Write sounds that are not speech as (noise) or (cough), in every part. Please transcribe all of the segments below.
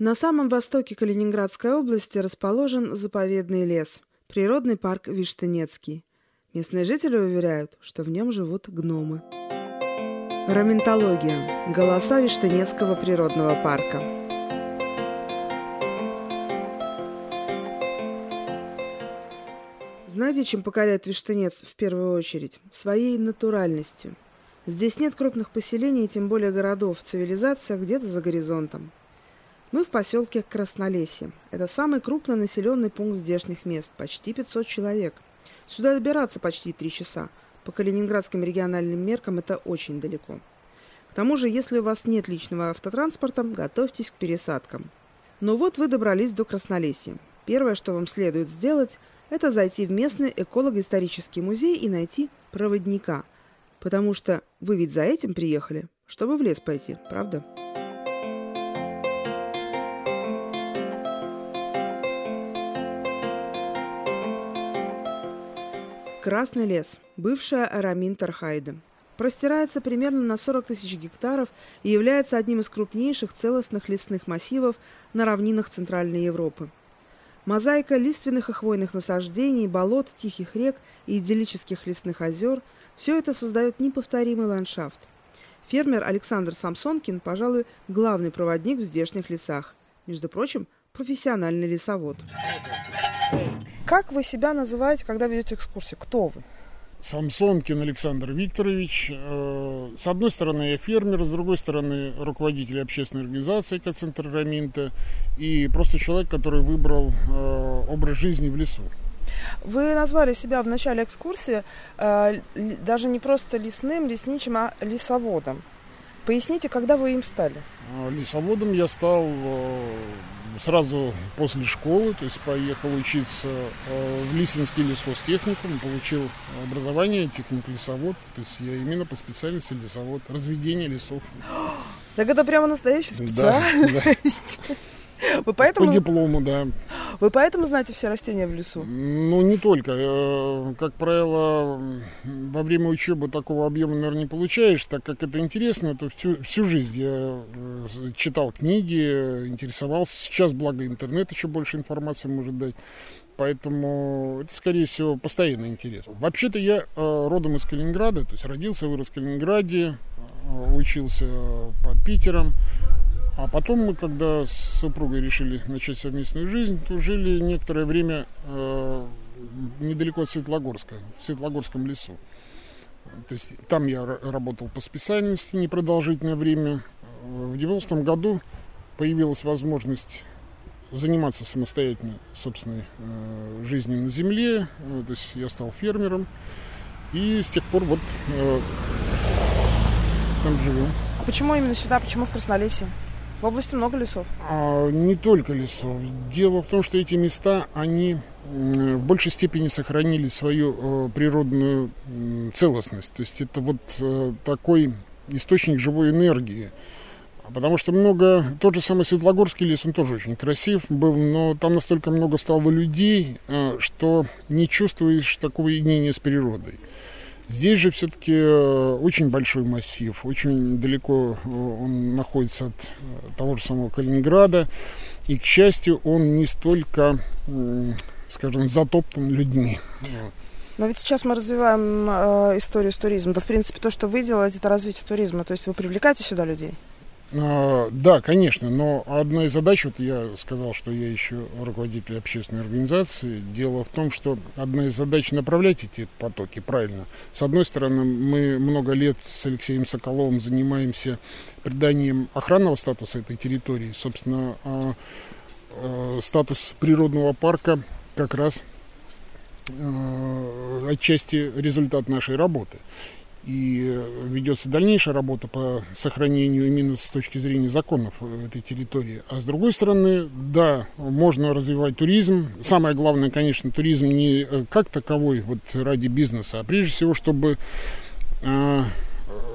На самом востоке Калининградской области расположен заповедный лес, природный парк Виштынецкий. Местные жители уверяют, что в нем живут гномы. Раментология. Голоса Виштынецкого природного парка. Знаете, чем покоряет Виштынец в первую очередь? Своей натуральностью. Здесь нет крупных поселений, тем более городов. Цивилизация где-то за горизонтом. Мы в поселке Краснолесье. Это самый крупный населенный пункт здешних мест, почти 500 человек. Сюда добираться почти три часа. По калининградским региональным меркам это очень далеко. К тому же, если у вас нет личного автотранспорта, готовьтесь к пересадкам. Но вот вы добрались до Краснолесья. Первое, что вам следует сделать, это зайти в местный эколого-исторический музей и найти проводника. Потому что вы ведь за этим приехали, чтобы в лес пойти, правда? Красный лес, бывшая Арамин Тархайда. Простирается примерно на 40 тысяч гектаров и является одним из крупнейших целостных лесных массивов на равнинах Центральной Европы. Мозаика лиственных и хвойных насаждений, болот, тихих рек и идиллических лесных озер – все это создает неповторимый ландшафт. Фермер Александр Самсонкин, пожалуй, главный проводник в здешних лесах. Между прочим, профессиональный лесовод. Как вы себя называете, когда ведете экскурсию? Кто вы? Самсонкин Александр Викторович. Э, с одной стороны, я фермер, с другой стороны, руководитель общественной организации «Экоцентр Раминта» и просто человек, который выбрал э, образ жизни в лесу. Вы назвали себя в начале экскурсии э, даже не просто лесным, лесничим, а лесоводом. Поясните, когда вы им стали? Лесоводом я стал сразу после школы, то есть поехал учиться э, в Лисинский лесхозтехникум, получил образование техник-лесовод, то есть я именно по специальности лесовод, разведение лесов. Так это прямо настоящая специальность. Да, да. (laughs) Вы поэтому... По диплому, да. Вы поэтому знаете все растения в лесу? Ну, не только. Э, как правило, во время учебы такого объема, наверное, не получаешь, так как это интересно, то всю, всю жизнь я э, читал книги, интересовался. Сейчас, благо, интернет еще больше информации может дать. Поэтому это, скорее всего, постоянный интерес. Вообще-то я э, родом из Калининграда, то есть родился, вырос в Калининграде, учился под Питером. А потом мы, когда с супругой решили начать совместную жизнь, то жили некоторое время э, недалеко от Светлогорска, в Светлогорском лесу. То есть там я работал по специальности непродолжительное время. В 90-м году появилась возможность заниматься самостоятельно собственной э, жизнью на земле. Э, то есть я стал фермером. И с тех пор вот э, там живем. А почему именно сюда? Почему в Краснолесье? В области много лесов. А, не только лесов. Дело в том, что эти места, они в большей степени сохранили свою э, природную э, целостность. То есть это вот э, такой источник живой энергии. Потому что много, тот же самый Светлогорский лес, он тоже очень красив был, но там настолько много стало людей, э, что не чувствуешь такого единения с природой. Здесь же все-таки э, очень большой массив, очень далеко э, он находится от э, того же самого Калининграда. И, к счастью, он не столько, скажем, затоптан людьми. Но ведь сейчас мы развиваем э, историю с туризмом. Да, в принципе, то, что вы делаете, это развитие туризма. То есть вы привлекаете сюда людей? А, да, конечно, но одна из задач, вот я сказал, что я еще руководитель общественной организации, дело в том, что одна из задач направлять эти потоки правильно. С одной стороны, мы много лет с Алексеем Соколовым занимаемся приданием охранного статуса этой территории. Собственно, а, а, статус природного парка как раз отчасти результат нашей работы и ведется дальнейшая работа по сохранению именно с точки зрения законов этой территории. А с другой стороны, да, можно развивать туризм. Самое главное, конечно, туризм не э, как таковой вот ради бизнеса, а прежде всего, чтобы а,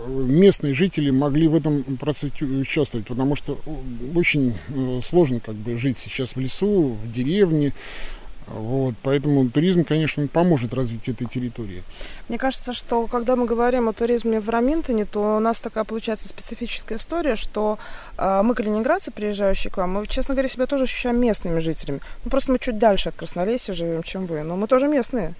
местные жители могли в этом процессе участвовать, потому что очень э, сложно как бы жить сейчас в лесу, в деревне, Вот, поэтому туризм, конечно, поможет развитию этой территории. Мне кажется, что когда мы говорим о туризме в Раминтоне, то у нас такая получается специфическая история, что э, мы, калининградцы, приезжающие к вам, мы, честно говоря, себя тоже ощущаем местными жителями. Ну, просто мы чуть дальше от Краснолесья живем, чем вы, но мы тоже местные.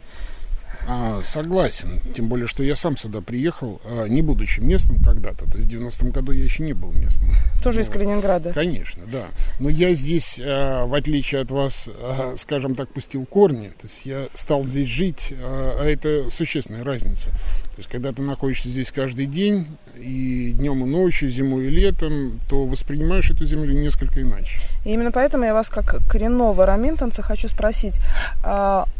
А, согласен. Тем более, что я сам сюда приехал, а, не будучи местным когда-то. То есть в 90-м году я еще не был местным. Тоже из Калининграда? Конечно, да. Но я здесь, а, в отличие от вас, а, скажем так, пустил корни. То есть я стал здесь жить, а это существенная разница. То есть когда ты находишься здесь каждый день, и днем, и ночью, зимой и летом, то воспринимаешь эту землю несколько иначе. И именно поэтому я вас, как коренного раминтонца, хочу спросить.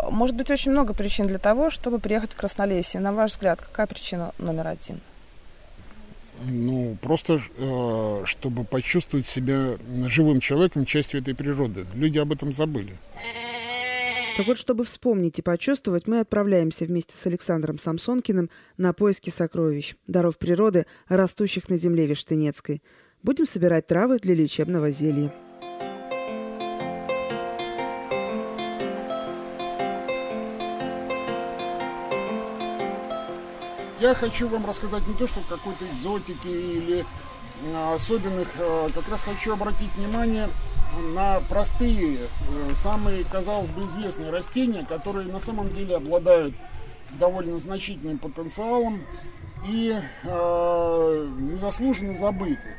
Может быть, очень много причин для того, чтобы приехать в Краснолесье. На ваш взгляд, какая причина номер один? Ну, просто э, чтобы почувствовать себя живым человеком, частью этой природы. Люди об этом забыли. Так вот, чтобы вспомнить и почувствовать, мы отправляемся вместе с Александром Самсонкиным на поиски сокровищ, даров природы, растущих на земле Вештынецкой. Будем собирать травы для лечебного зелья. Я хочу вам рассказать не то, что какой-то экзотики или особенных, а, как раз хочу обратить внимание на простые, э, самые, казалось бы, известные растения, которые на самом деле обладают довольно значительным потенциалом и э, незаслуженно забыты.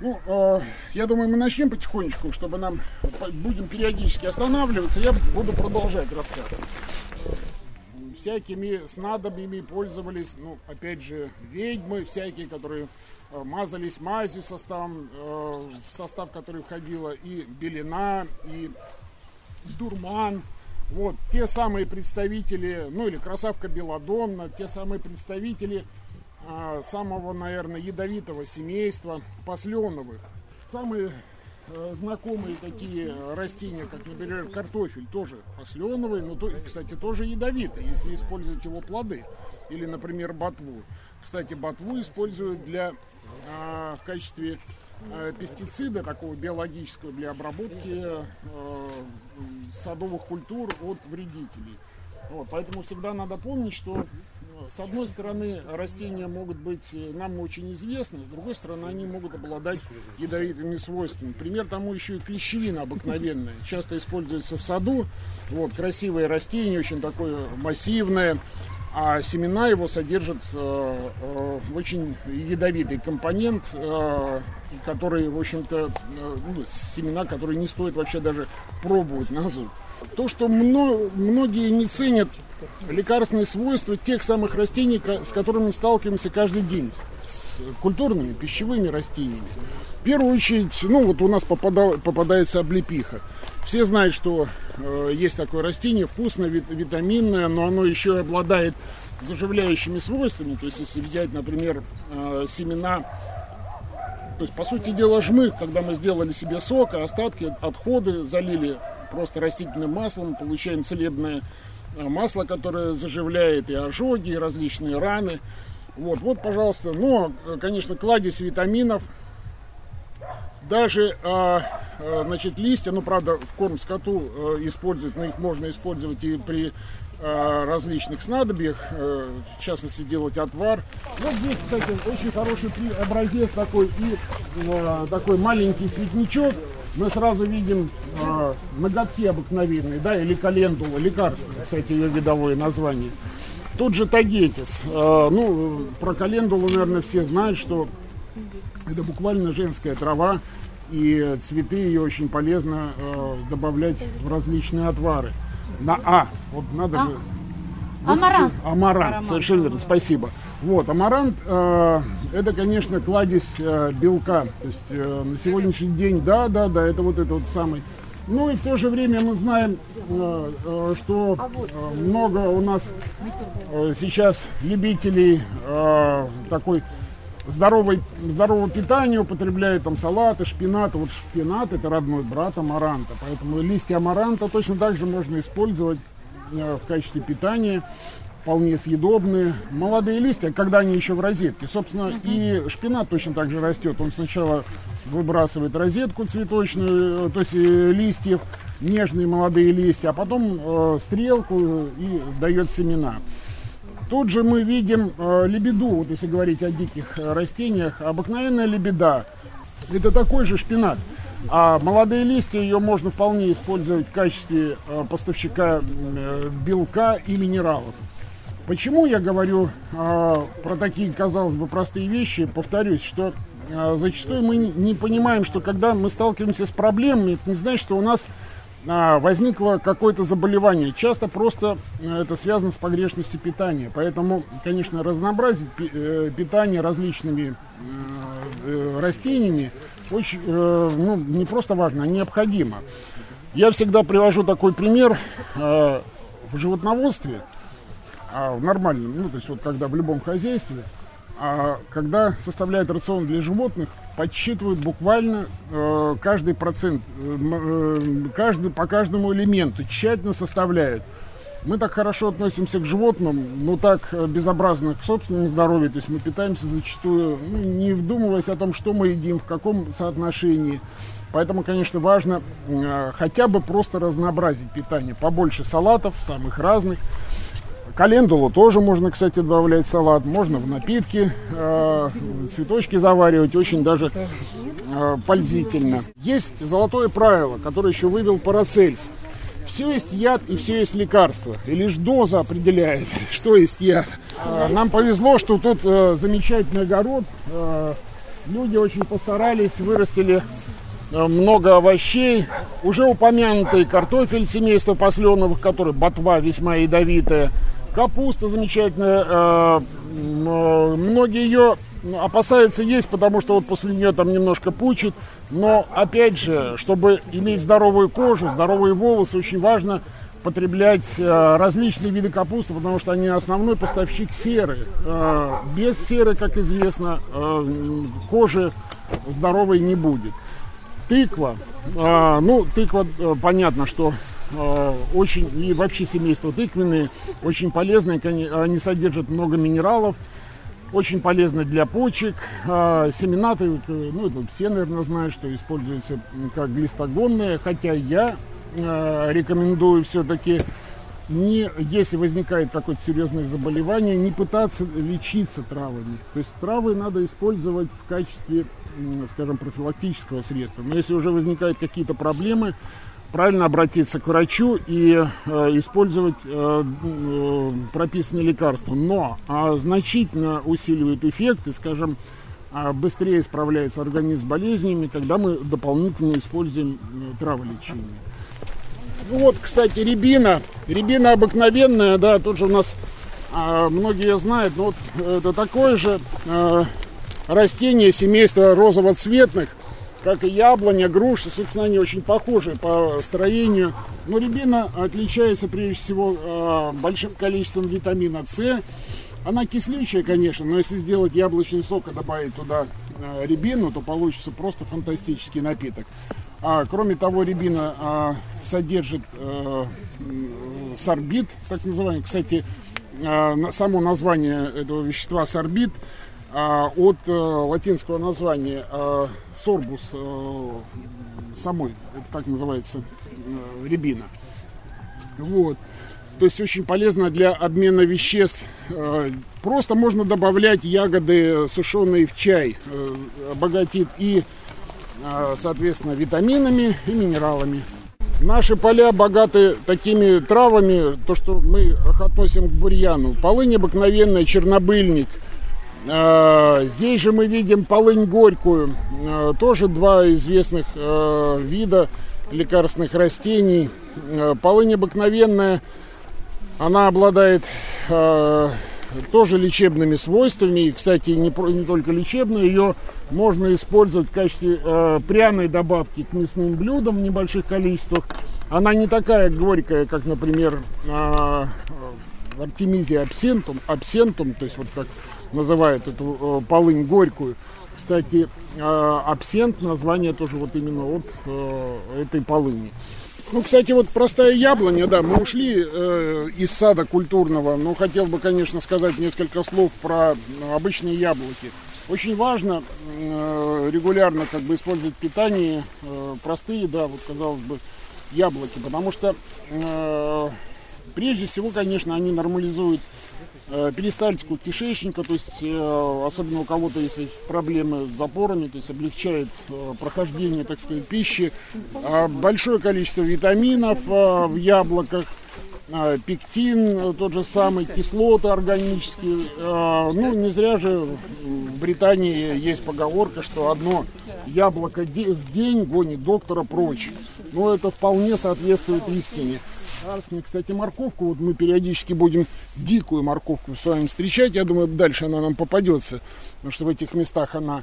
Ну, э, я думаю, мы начнем потихонечку, чтобы нам будем периодически останавливаться. Я буду продолжать рассказ всякими снадобьями пользовались, ну, опять же, ведьмы всякие, которые э, мазались мазью составом, э, в состав который входила и белина, и дурман. Вот, те самые представители, ну или красавка Беладонна, те самые представители э, самого, наверное, ядовитого семейства посленовых. Самые Э, знакомые такие растения, как, например, картофель, тоже посленовый, но, кстати, тоже ядовитый, если использовать его плоды. Или, например, ботву. Кстати, ботву используют для, в качестве а, пестицида, такого биологического, для обработки а, садовых культур от вредителей. Вот, поэтому всегда надо помнить, что с одной стороны, растения могут быть э, нам очень известны, с другой стороны, они могут обладать ядовитыми свойствами. Пример тому еще и клещевина обыкновенная. Часто используется в саду. Вот, красивое растение, очень такое массивное, а семена его содержат э, э, очень ядовитый компонент, э, который, в общем-то, э, ну, семена, которые не стоит вообще даже пробовать на зуб. То, что мно, многие не ценят лекарственные свойства тех самых растений, с которыми сталкиваемся каждый день, с культурными, пищевыми растениями. В первую очередь, ну вот у нас попадал, попадается облепиха. Все знают, что э, есть такое растение, вкусное, вит, витаминное, но оно еще обладает заживляющими свойствами. То есть, если взять, например, э, семена, то есть, по сути дела, жмых, когда мы сделали себе сок, а остатки, отходы залили просто растительным маслом, получаем целебное э, масло, которое заживляет и ожоги, и различные раны. Вот, вот, пожалуйста. Но, э, конечно, кладезь витаминов. Даже, а, а, значит, листья, ну, правда, в корм скоту а, используют, но их можно использовать и при различных снадобьях, в частности, делать отвар. Вот здесь, кстати, очень хороший образец такой и такой маленький цветничок мы сразу видим ноготки обыкновенные, да, или календула, лекарство, кстати, ее видовое название. Тут же тагетис. Ну, про календулу, наверное, все знают, что это буквально женская трава, и цветы ее очень полезно э, добавлять в различные отвары. На А, вот надо а? же Амарант. Амарант, совершенно верно, спасибо. Вот, амарант э, это, конечно, кладезь э, белка. То есть э, на сегодняшний день, да, да, да, это вот это вот самый. Ну и в то же время мы знаем, э, э, что э, много у нас э, сейчас любителей э, такой здоровой, здорового питания употребляют там салаты, шпинат. Вот шпинат это родной брат амаранта. Поэтому листья амаранта точно так же можно использовать Э, в качестве питания, вполне съедобные. Молодые листья, когда они еще в розетке. Собственно, и шпинат точно так же растет. Он сначала выбрасывает розетку цветочную, э, то есть э, листьев, нежные молодые листья, а потом э, стрелку и дает семена. Тут же мы видим э, лебеду, вот если говорить о диких э, растениях, обыкновенная лебеда. Это такой же шпинат. А молодые листья ее можно вполне использовать в качестве э, поставщика э, белка и минералов. Почему я говорю э, про такие, казалось бы, простые вещи? Повторюсь, что э, зачастую мы не понимаем, что когда мы сталкиваемся с проблемами, это не значит, что у нас возникло какое-то заболевание. Часто просто э, это связано с погрешностью питания. Поэтому, конечно, разнообразить э, питание различными э, растениями очень, ну, не просто важно, а необходимо. Я всегда привожу такой пример в животноводстве – а в нормальном, ну, то есть вот когда в любом хозяйстве, а когда составляют рацион для животных, подсчитывают буквально э, каждый процент, э, э, каждый, по каждому элементу, тщательно составляют. Мы так хорошо относимся к животным, но так безобразно к собственному здоровью, то есть мы питаемся зачастую, ну, не вдумываясь о том, что мы едим, в каком соотношении. Поэтому, конечно, важно э, хотя бы просто разнообразить питание. Побольше салатов, самых разных. Календулу тоже можно, кстати, добавлять в салат. Можно в напитки, э, цветочки заваривать. Очень даже э, пользительно. Есть золотое правило, которое еще вывел Парацельс. Все есть яд и все есть лекарство. И лишь доза определяет, (laughs) что есть яд. Э, нам повезло, что тут э, замечательный огород. Э, люди очень постарались, вырастили э, много овощей. Уже упомянутый картофель семейства посленовых, который ботва весьма ядовитая. Капуста замечательная. Э, э, многие ее опасаются есть, потому что вот после нее там немножко пучит. Но опять же, чтобы иметь здоровую кожу, здоровые волосы, очень важно потреблять э, различные виды капусты, потому что они основной поставщик серы. Без серы, как известно, кожи здоровой не будет. Тыква. Ну, тыква, понятно, что очень, и вообще семейство тыквенные, очень полезные, они содержат много минералов, очень полезны для почек. А, семена, ну это все, наверное, знают, что используются как глистогонные, хотя я э, рекомендую все-таки не, если возникает какое-то серьезное заболевание, не пытаться лечиться травами. То есть травы надо использовать в качестве, скажем, профилактического средства. Но если уже возникают какие-то проблемы, правильно обратиться к врачу и э, использовать э, э, прописанные лекарства. Но э, значительно усиливает эффект и, скажем, э, быстрее справляется организм с болезнями, когда мы дополнительно используем э, траволечение. Ну вот, кстати, рябина. Рябина обыкновенная, да, тут же у нас э, многие знают, но вот это такое же э, растение семейства розово-цветных как и яблоня, груша, собственно, они очень похожи по строению. Но рябина отличается прежде всего э, большим количеством витамина С. Она кислючая, конечно, но если сделать яблочный сок и добавить туда э, рябину, то получится просто фантастический напиток. А, кроме того, рябина а, содержит а, сорбит, так называемый. Кстати, само название этого вещества сорбит от а, латинского названия а, сорбус а, самой, так называется, а, рябина. Вот. То есть очень полезно для обмена веществ. Просто можно добавлять ягоды сушеные в чай. Обогатит и, соответственно, витаминами и минералами. Наши поля богаты такими травами, то, что мы относим к бурьяну. Полынь обыкновенная, чернобыльник – а, здесь же мы видим полынь горькую, а, тоже два известных а, вида лекарственных растений. Полынь обыкновенная, она обладает тоже лечебными свойствами. И, кстати, не, не только лечебные, ее можно использовать в качестве э, пряной добавки к мясным блюдам в небольших количествах. Она не такая горькая, как, например, э, артемизия абсентум, абсентум, то есть вот как называют эту э, полынь горькую. Кстати, э, абсент название тоже вот именно от э, этой полыни. Ну, кстати, вот простая яблоня, да, мы ушли э, из сада культурного, но хотел бы, конечно, сказать несколько слов про обычные яблоки. Очень важно э, регулярно как бы использовать питание, э, простые, да, вот казалось бы, яблоки, потому что э, прежде всего, конечно, они нормализуют перистальтику кишечника, то есть э, особенно у кого-то есть проблемы с запорами, то есть облегчает э, прохождение, так сказать, пищи. Э, большое количество витаминов э, в яблоках, э, пектин, тот же самый, кислоты органические. Э, ну, не зря же в Британии есть поговорка, что одно яблоко в день гонит доктора прочь. Но это вполне соответствует истине. Мне, кстати, морковку, вот мы периодически будем дикую морковку с вами встречать. Я думаю, дальше она нам попадется, потому что в этих местах она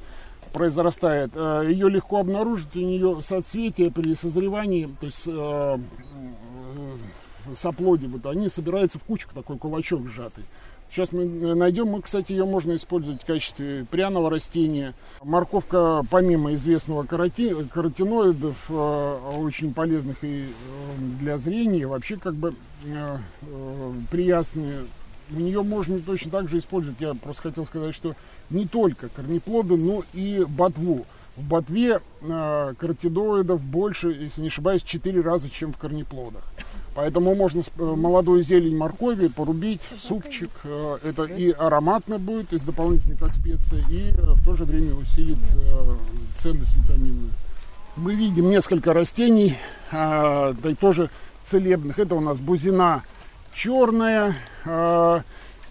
произрастает. Э, Ее легко обнаружить, у нее соцветия при созревании, то есть э, э, соплоди, вот они собираются в кучку, такой кулачок сжатый. Сейчас мы найдем, мы, кстати, ее можно использовать в качестве пряного растения. Морковка, помимо известного кароти, каротиноидов, э, очень полезных и э, для зрения, вообще как бы э, э, приятные, у нее можно точно так же использовать. Я просто хотел сказать, что не только корнеплоды, но и ботву. В ботве э, каротидоидов больше, если не ошибаюсь, 4 раза, чем в корнеплодах. Поэтому можно э, молодую зелень моркови порубить, супчик. Э, это и ароматно будет, из дополнительной как специя, и э, в то же время усилит ценность витаминную. Мы видим несколько растений, да и тоже целебных. Это у нас бузина черная,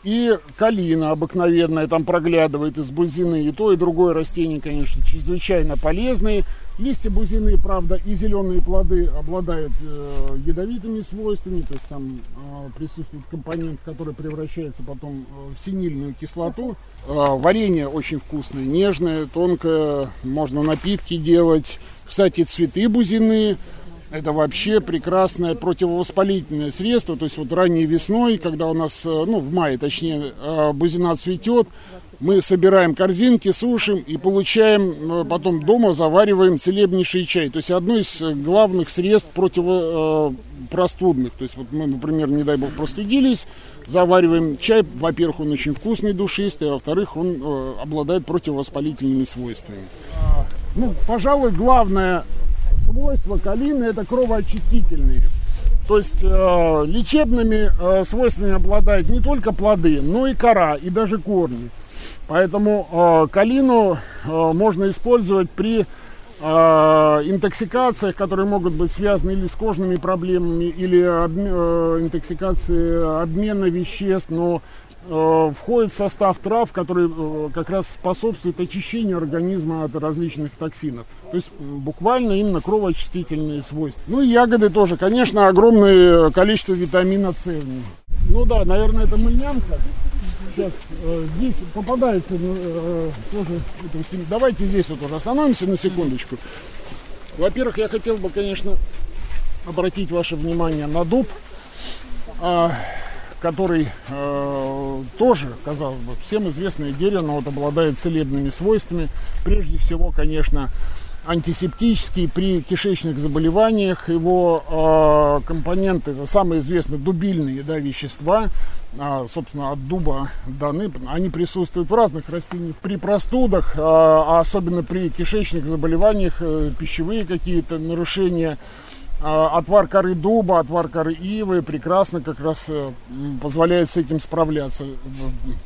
и калина обыкновенная там проглядывает из бузины. И то, и другое растение, конечно, чрезвычайно полезные. Листья бузины, правда, и зеленые плоды обладают э, ядовитыми свойствами, то есть там э, присутствует компонент, который превращается потом э, в синильную кислоту. Э, варенье очень вкусное, нежное, тонкое, можно напитки делать. Кстати, цветы бузины это вообще прекрасное противовоспалительное средство. То есть вот ранней весной, когда у нас, э, ну в мае точнее, э, бузина цветет, мы собираем корзинки, сушим и получаем э, потом дома, завариваем целебнейший чай. То есть одно из э, главных средств противопростудных. То есть вот мы, например, не дай бог, простудились, завариваем чай. Во-первых, он очень вкусный, душистый, а во-вторых, он э, обладает противовоспалительными свойствами. Ну, пожалуй, главное свойство калины это кровоочистительные. То есть э, лечебными э, свойствами обладают не только плоды, но и кора, и даже корни. Поэтому э, калину э, можно использовать при э, интоксикациях, которые могут быть связаны или с кожными проблемами, или обме, э, интоксикации обмена веществ, но э, входит в состав трав, который э, как раз способствует очищению организма от различных токсинов. То есть буквально именно кровоочистительные свойства. Ну и ягоды тоже, конечно, огромное количество витамина С. Ну да, наверное, это мыльнянка сейчас э, здесь попадается э, тоже это, давайте здесь вот уже остановимся на секундочку. Во-первых я хотел бы конечно обратить ваше внимание на дуб э, который э, тоже казалось бы всем известное дерево но вот обладает целебными свойствами. Прежде всего конечно антисептический при кишечных заболеваниях. Его э, компоненты, это самые известные дубильные да, вещества, э, собственно, от дуба даны. Они присутствуют в разных растениях. При простудах, э, а особенно при кишечных заболеваниях, э, пищевые какие-то нарушения, отвар коры дуба, отвар коры ивы прекрасно как раз э, позволяет с этим справляться.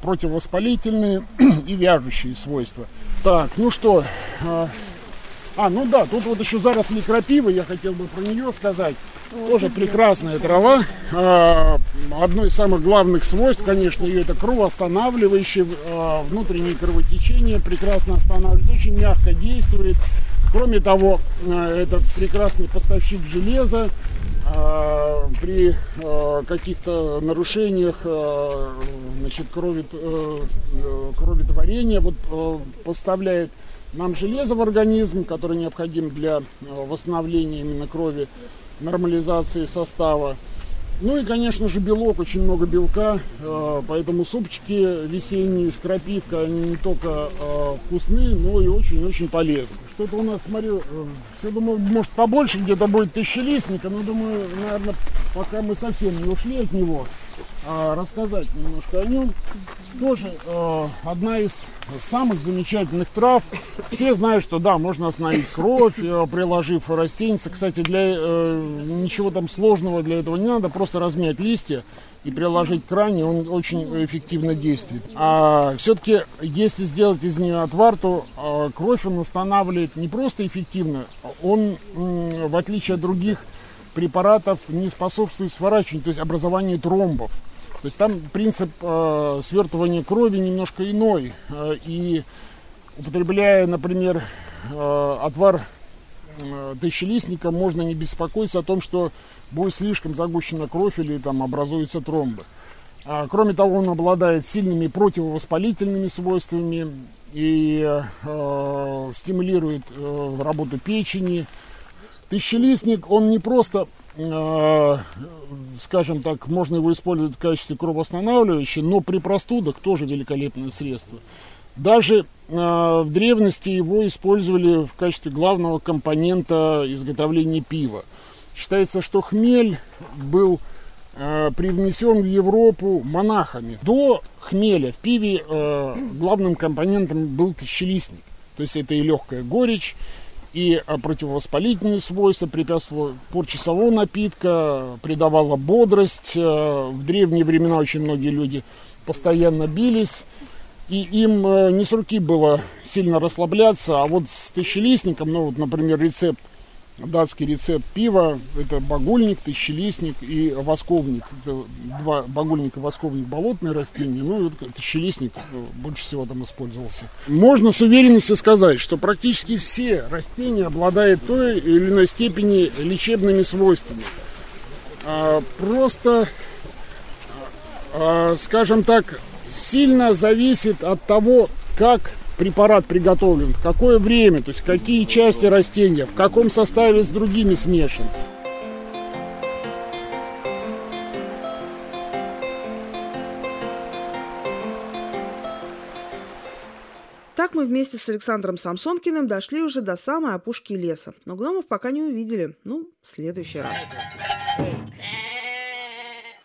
Противовоспалительные (clears throat) и вяжущие свойства. Так, ну что, а, ну да, тут вот еще заросли крапивы, я хотел бы про нее сказать. Тоже прекрасная трава. А, одно из самых главных свойств, конечно, ее это кровоостанавливающее, а, внутреннее кровотечение прекрасно останавливает, очень мягко действует. Кроме того, а, это прекрасный поставщик железа. При каких-то нарушениях значит, крови, э, кроветворения вот, поставляет нам железо в организм, которое необходимо для э, восстановления именно крови, нормализации состава. Ну и, конечно же, белок, очень много белка, э, поэтому супчики весенние с крапивкой, они не только э, вкусные, но и очень-очень полезны. Что-то у нас, смотрю, все думаю, может побольше где-то будет тысячелистника, но думаю, наверное, пока мы совсем не ушли от него, рассказать немножко о нем. Тоже э, одна из самых замечательных трав. Все знают, что да, можно остановить кровь, э, приложив растеница. Кстати, для э, ничего там сложного для этого не надо, просто размять листья и приложить к ране, он очень эффективно действует. А все-таки, если сделать из нее отвар, то э, кровь он останавливает не просто эффективно, он, э, в отличие от других препаратов, не способствует сворачиванию, то есть образованию тромбов. То есть там принцип э, свертывания крови немножко иной. Э, и употребляя, например, э, отвар э, тысячелистника, можно не беспокоиться о том, что будет слишком загущена кровь или там образуются тромбы. А, кроме того, он обладает сильными противовоспалительными свойствами и э, стимулирует э, работу печени. Тысячелистник, он не просто Э, скажем так, можно его использовать в качестве кровоостанавливающего, но при простудах тоже великолепное средство. Даже э, в древности его использовали в качестве главного компонента изготовления пива. Считается, что хмель был э, привнесен в Европу монахами. До хмеля в пиве э, главным компонентом был тысячелистник. То есть это и легкая горечь, и а, противовоспалительные свойства, препятствовала порче самого напитка, придавала бодрость. Э, в древние времена очень многие люди постоянно бились, и им э, не с руки было сильно расслабляться, а вот с тысячелистником, ну вот, например, рецепт датский рецепт пива. Это багульник, тысячелистник и восковник. Это два багульника, восковник болотные растения. Ну и вот тысячелистник э, больше всего там использовался. Можно с уверенностью сказать, что практически все растения обладают той или иной степени лечебными свойствами. А, просто, а, скажем так, сильно зависит от того, как препарат приготовлен, в какое время, то есть какие части растения, в каком составе с другими смешан. Так мы вместе с Александром Самсонкиным дошли уже до самой опушки леса. Но гномов пока не увидели. Ну, в следующий раз.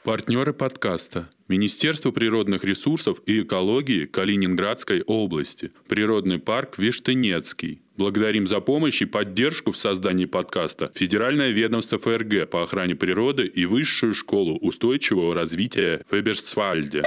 Партнеры подкаста. Министерство природных ресурсов и экологии Калининградской области. Природный парк Вештынецкий. Благодарим за помощь и поддержку в создании подкаста Федеральное ведомство ФРГ по охране природы и Высшую школу устойчивого развития Феберсвальде.